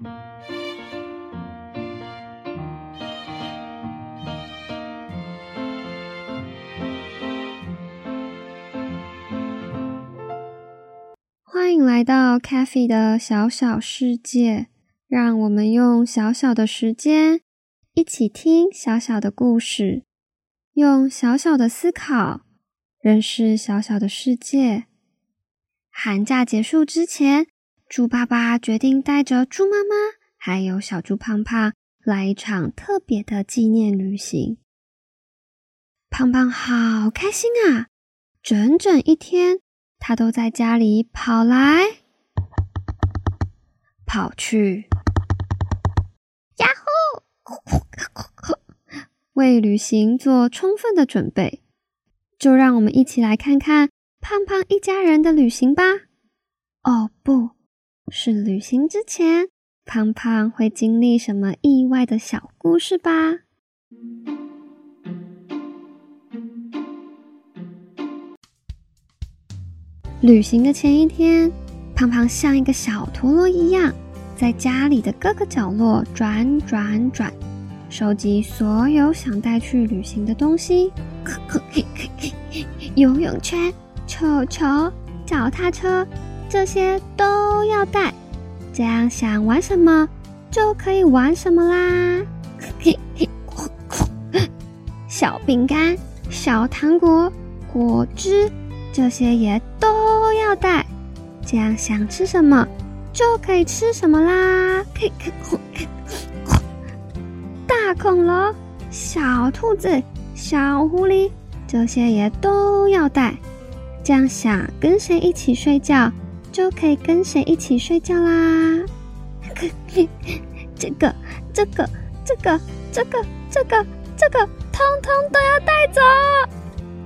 欢迎来到 c a f e 的小小世界，让我们用小小的时间一起听小小的故事，用小小的思考认识小小的世界。寒假结束之前，猪爸爸决定带着猪妈妈还有小猪胖胖来一场特别的纪念旅行。胖胖好开心啊！整整一天。他都在家里跑来跑去，呀呼！为旅行做充分的准备。就让我们一起来看看胖胖一家人的旅行吧。哦，不是旅行之前，胖胖会经历什么意外的小故事吧？旅行的前一天，胖胖像一个小陀螺一样，在家里的各个角落转转转，收集所有想带去旅行的东西。游泳圈、球球、脚踏车，这些都要带，这样想玩什么就可以玩什么啦。小饼干、小糖果、果汁。这些也都要带，这样想吃什么就可以吃什么啦！大恐龙、小兔子、小狐狸，这些也都要带，这样想跟谁一起睡觉就可以跟谁一起睡觉啦！这个、这个、这个、这个、这个、这个，通通都要带走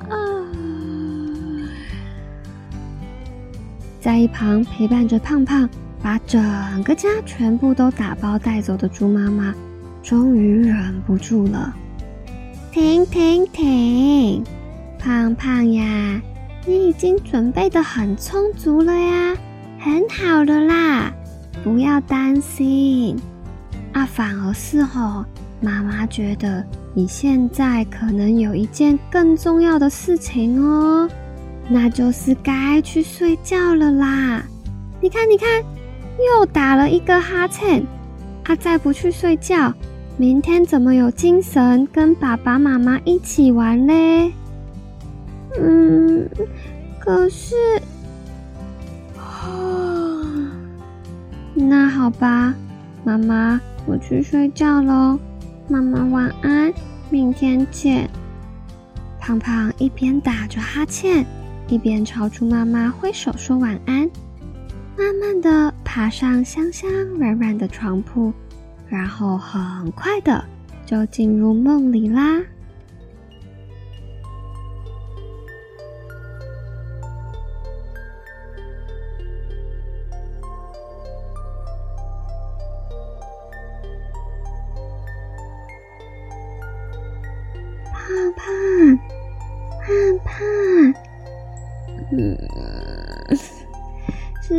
啊！在一旁陪伴着胖胖，把整个家全部都打包带走的猪妈妈，终于忍不住了。停停停！胖胖呀，你已经准备的很充足了呀，很好的啦，不要担心。啊，反而是吼，妈妈觉得你现在可能有一件更重要的事情哦。那就是该去睡觉了啦！你看，你看，又打了一个哈欠。他再不去睡觉，明天怎么有精神跟爸爸妈妈一起玩嘞？嗯，可是，那好吧，妈妈，我去睡觉喽。妈妈晚安，明天见。胖胖一边打着哈欠。一边朝猪妈妈挥手说晚安，慢慢的爬上香香软软的床铺，然后很快的就进入梦里啦。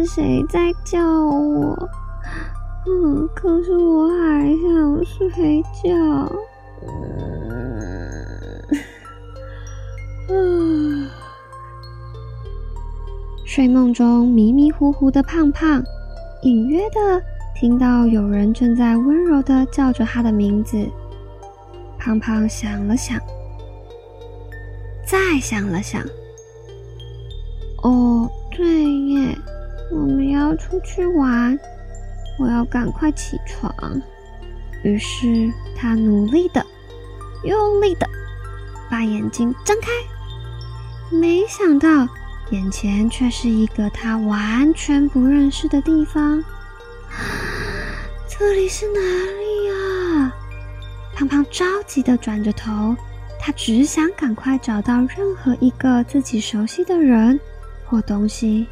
谁在叫我？嗯，可是我还想睡觉。嗯，睡梦中迷迷糊糊的胖胖，隐约的听到有人正在温柔的叫着他的名字。胖胖想了想，再想了想。哦，对，要出去玩，我要赶快起床。于是他努力的、用力的把眼睛睁开，没想到眼前却是一个他完全不认识的地方。这里是哪里呀？胖胖着急的转着头，他只想赶快找到任何一个自己熟悉的人。或东西，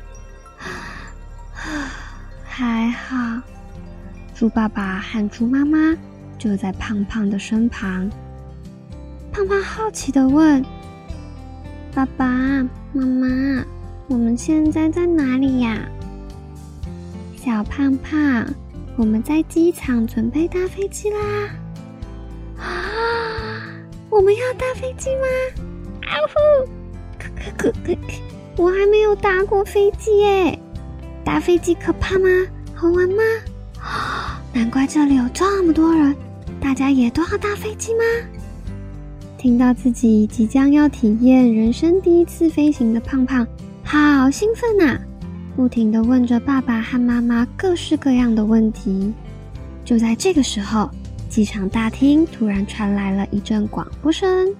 还好，猪爸爸和猪妈妈就在胖胖的身旁。胖胖好奇的问：“爸爸妈妈，我们现在在哪里呀？”小胖胖，我们在机场准备搭飞机啦！啊，我们要搭飞机吗？啊呼！可可可可，我还没有搭过飞机耶！搭飞机可怕吗？好玩吗？难怪这里有这么多人，大家也都要搭飞机吗？听到自己即将要体验人生第一次飞行的胖胖，好兴奋呐！不停的问着爸爸和妈妈各式各样的问题。就在这个时候，机场大厅突然传来了一阵广播声：“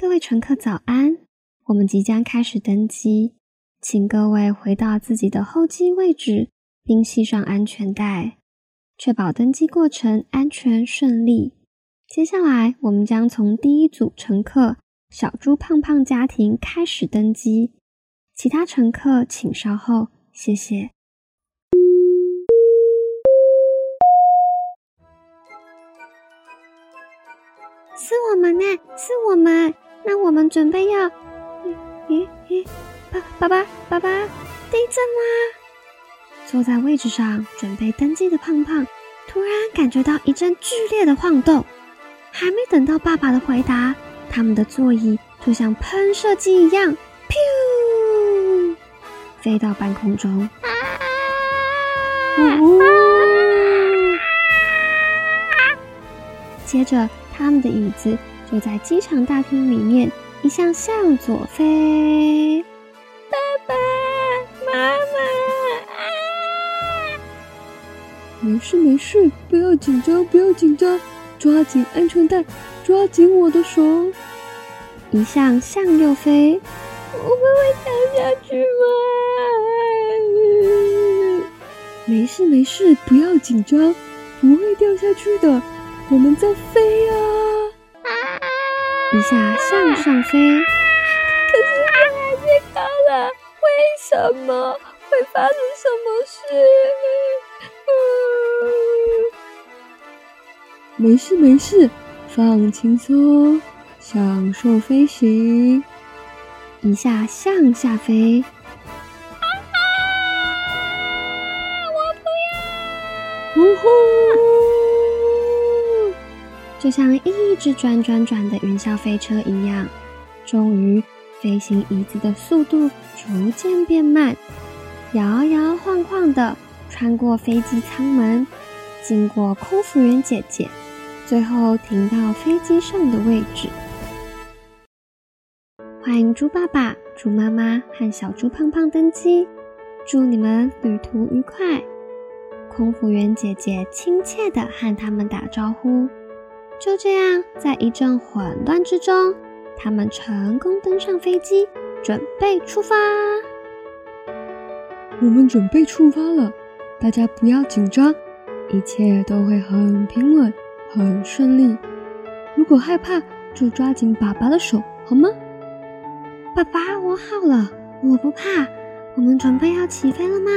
各位乘客早安，我们即将开始登机，请各位回到自己的候机位置，并系上安全带。”确保登机过程安全顺利。接下来，我们将从第一组乘客小猪胖胖家庭开始登机，其他乘客请稍后，谢谢。是我们呢，是我们。那我们准备要……咦咦，爸爸爸爸爸，地震啦！坐在位置上准备登机的胖胖，突然感觉到一阵剧烈的晃动。还没等到爸爸的回答，他们的座椅就像喷射机一样，噗，飞到半空中。接着，他们的椅子就在机场大厅里面一向向左飞。爸爸妈妈啊没事没事，不要紧张，不要紧张，抓紧安全带，抓紧我的手。一向向右飞，我们会掉下去吗？没事没事，不要紧张，不会掉下去的，我们在飞啊！一下向上飞，可是天还太高了，为什么会发生什么事？没事没事，放轻松，享受飞行。一下向下飞，啊啊！我不要！呜呼！就像一直转转转的云霄飞车一样，终于飞行椅子的速度逐渐变慢，摇摇晃晃的。穿过飞机舱门，经过空服员姐姐，最后停到飞机上的位置。欢迎猪爸爸、猪妈妈和小猪胖胖登机，祝你们旅途愉快。空服员姐姐亲切地和他们打招呼。就这样，在一阵混乱之中，他们成功登上飞机，准备出发。我们准备出发了。大家不要紧张，一切都会很平稳、很顺利。如果害怕，就抓紧爸爸的手，好吗？爸爸，我好了，我不怕。我们准备要起飞了吗？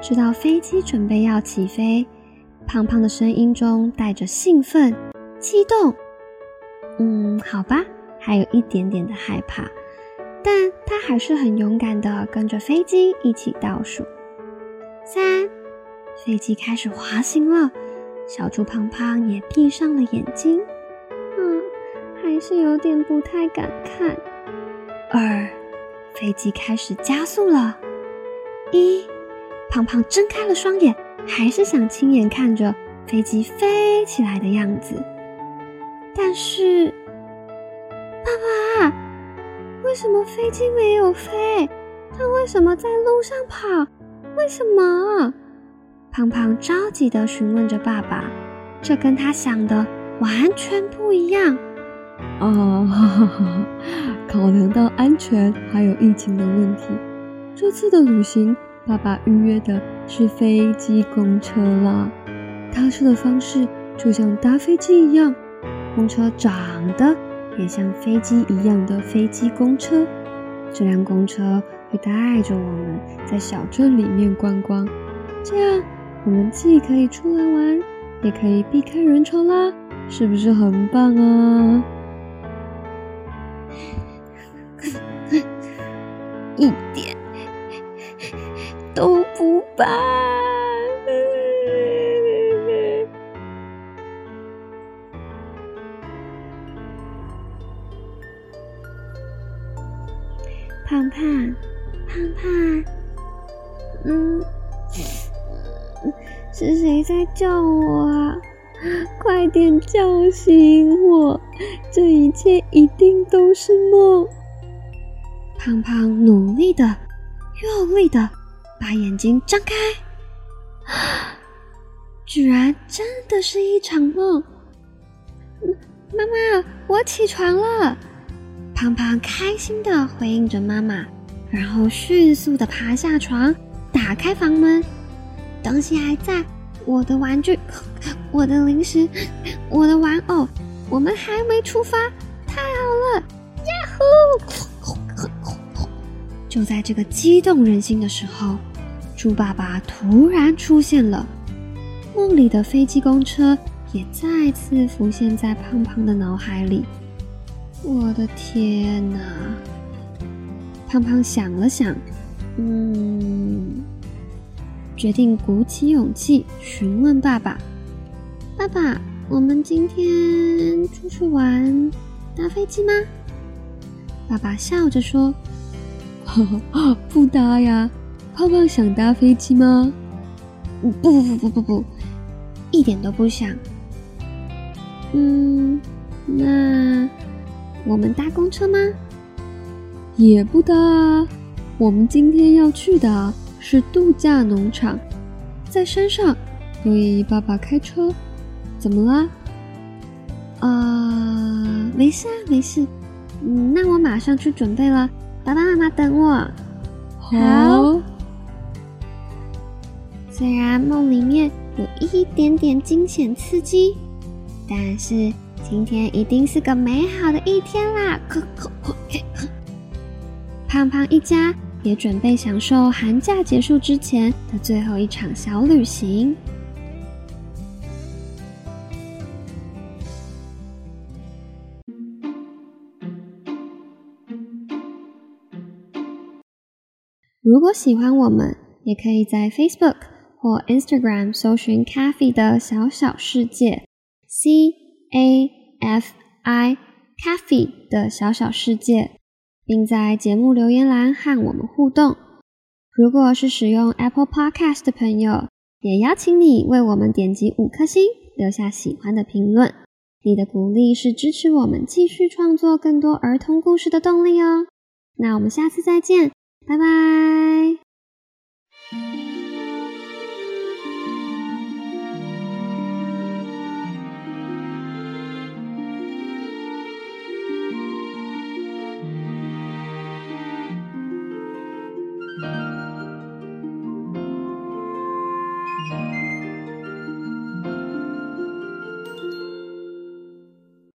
知道飞机准备要起飞，胖胖的声音中带着兴奋、激动。嗯，好吧，还有一点点的害怕，但他还是很勇敢的跟着飞机一起倒数。三，飞机开始滑行了，小猪胖胖也闭上了眼睛。嗯，还是有点不太敢看。二，飞机开始加速了。一，胖胖睁开了双眼，还是想亲眼看着飞机飞起来的样子。但是，爸爸，为什么飞机没有飞？它为什么在路上跑？为什么？胖胖着急地询问着爸爸，这跟他想的完全不一样。啊，考量到安全还有疫情的问题，这次的旅行，爸爸预约的是飞机公车啦。搭车的方式就像搭飞机一样，公车长得也像飞机一样的飞机公车。这辆公车。会带着我们在小镇里面观光，这样我们既可以出来玩，也可以避开人潮啦，是不是很棒啊？一点都不办。胖胖，胖胖，嗯，是谁在叫我啊？快点叫醒我！这一切一定都是梦。胖胖努力的、用力的把眼睛张开，居然真的是一场梦。妈妈，我起床了。胖胖开心的回应着妈妈，然后迅速的爬下床，打开房门。东西还在，我的玩具，我的零食，我的玩偶，我们还没出发，太好了！呀呼！就在这个激动人心的时候，猪爸爸突然出现了，梦里的飞机公车也再次浮现在胖胖的脑海里。我的天哪！胖胖想了想，嗯，决定鼓起勇气询问爸爸：“爸爸，我们今天出去玩，搭飞机吗？”爸爸笑着说：“ 不搭呀。”胖胖想搭飞机吗？不不不不不不，一点都不想。嗯，那。我们搭公车吗？也不搭啊！我们今天要去的是度假农场，在山上，所以爸爸开车。怎么啦？啊，没事啊，没事。嗯，那我马上去准备了，爸爸妈妈等我。好。虽然梦里面有一点点惊险刺激，但是。今天一定是个美好的一天啦！胖胖一家也准备享受寒假结束之前的最后一场小旅行。如果喜欢我们，也可以在 Facebook 或 Instagram 搜寻 “Cafe 的小小世界 ”，C A。F I Cafe 的小小世界，并在节目留言栏和我们互动。如果是使用 Apple Podcast 的朋友，也邀请你为我们点击五颗星，留下喜欢的评论。你的鼓励是支持我们继续创作更多儿童故事的动力哦。那我们下次再见，拜拜。